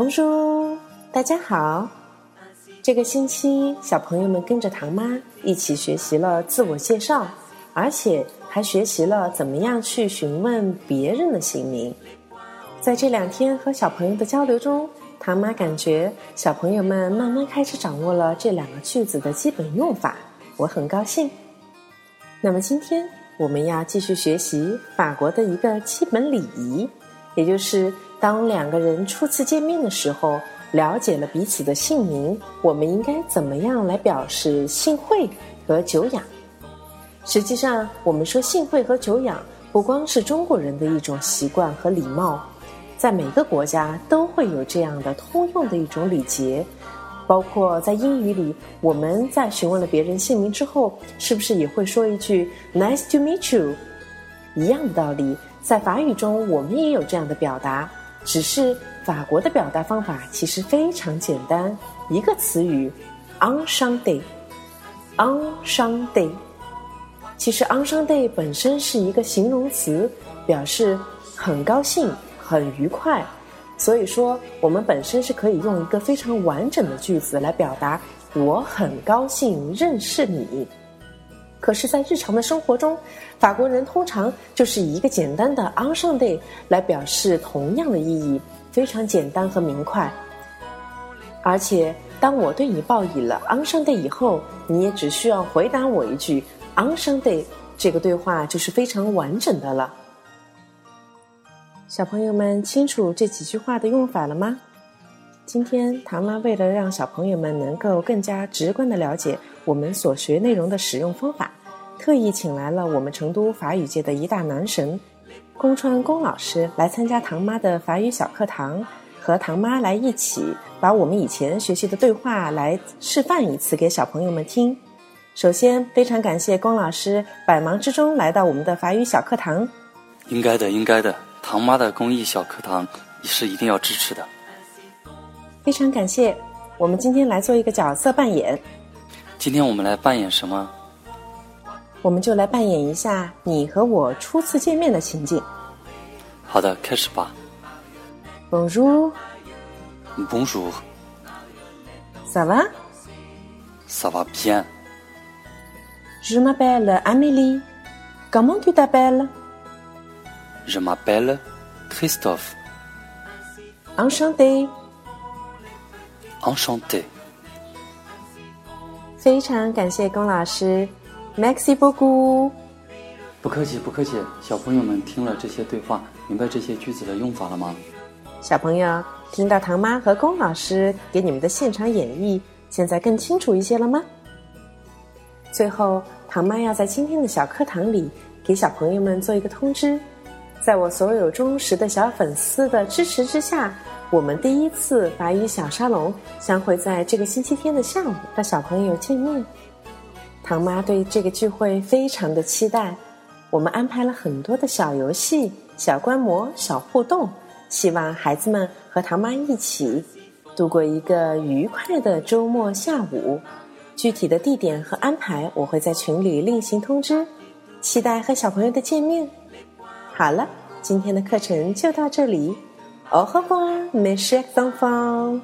红叔，大家好。这个星期，小朋友们跟着唐妈一起学习了自我介绍，而且还学习了怎么样去询问别人的姓名。在这两天和小朋友的交流中，唐妈感觉小朋友们慢慢开始掌握了这两个句子的基本用法，我很高兴。那么今天我们要继续学习法国的一个基本礼仪，也就是当两个人初次见面的时候。了解了彼此的姓名，我们应该怎么样来表示幸会和久仰？实际上，我们说幸会和久仰，不光是中国人的一种习惯和礼貌，在每个国家都会有这样的通用的一种礼节。包括在英语里，我们在询问了别人姓名之后，是不是也会说一句 “Nice to meet you”？一样的道理，在法语中我们也有这样的表达，只是。法国的表达方法其实非常简单，一个词语，enchanté，enchanté。其实 enchanté 本身是一个形容词，表示很高兴、很愉快。所以说，我们本身是可以用一个非常完整的句子来表达我很高兴认识你。可是，在日常的生活中，法国人通常就是以一个简单的 on Sunday 来表示同样的意义。非常简单和明快，而且当我对你报以了 “on Sunday” 以后，你也只需要回答我一句 “on Sunday”，这个对话就是非常完整的了。小朋友们清楚这几句话的用法了吗？今天唐妈为了让小朋友们能够更加直观的了解我们所学内容的使用方法，特意请来了我们成都法语界的一大男神。宫川宫老师来参加唐妈的法语小课堂，和唐妈来一起把我们以前学习的对话来示范一次给小朋友们听。首先，非常感谢宫老师百忙之中来到我们的法语小课堂。应该的，应该的，唐妈的公益小课堂是一定要支持的。非常感谢，我们今天来做一个角色扮演。今天我们来扮演什么？我们就来扮演一下你和我初次见面的情景。好的，开始吧。Bonjour。Bonjour。Ça va? Ça va bien. Je m'appelle Amélie. Comment tu t'appelles? Je m'appelle Christophe. Enchanté. Enchanté. 非常感谢龚老师。Maxi 波姑，不客气，不客气。小朋友们听了这些对话，明白这些句子的用法了吗？小朋友听到唐妈和龚老师给你们的现场演绎，现在更清楚一些了吗？最后，唐妈要在今天的小课堂里给小朋友们做一个通知，在我所有忠实的小粉丝的支持之下，我们第一次法语小沙龙将会在这个星期天的下午和小朋友见面。唐妈对这个聚会非常的期待，我们安排了很多的小游戏、小观摩、小互动，希望孩子们和唐妈一起度过一个愉快的周末下午。具体的地点和安排我会在群里另行通知，期待和小朋友的见面。好了，今天的课程就到这里，哦呵呵，没事，东方。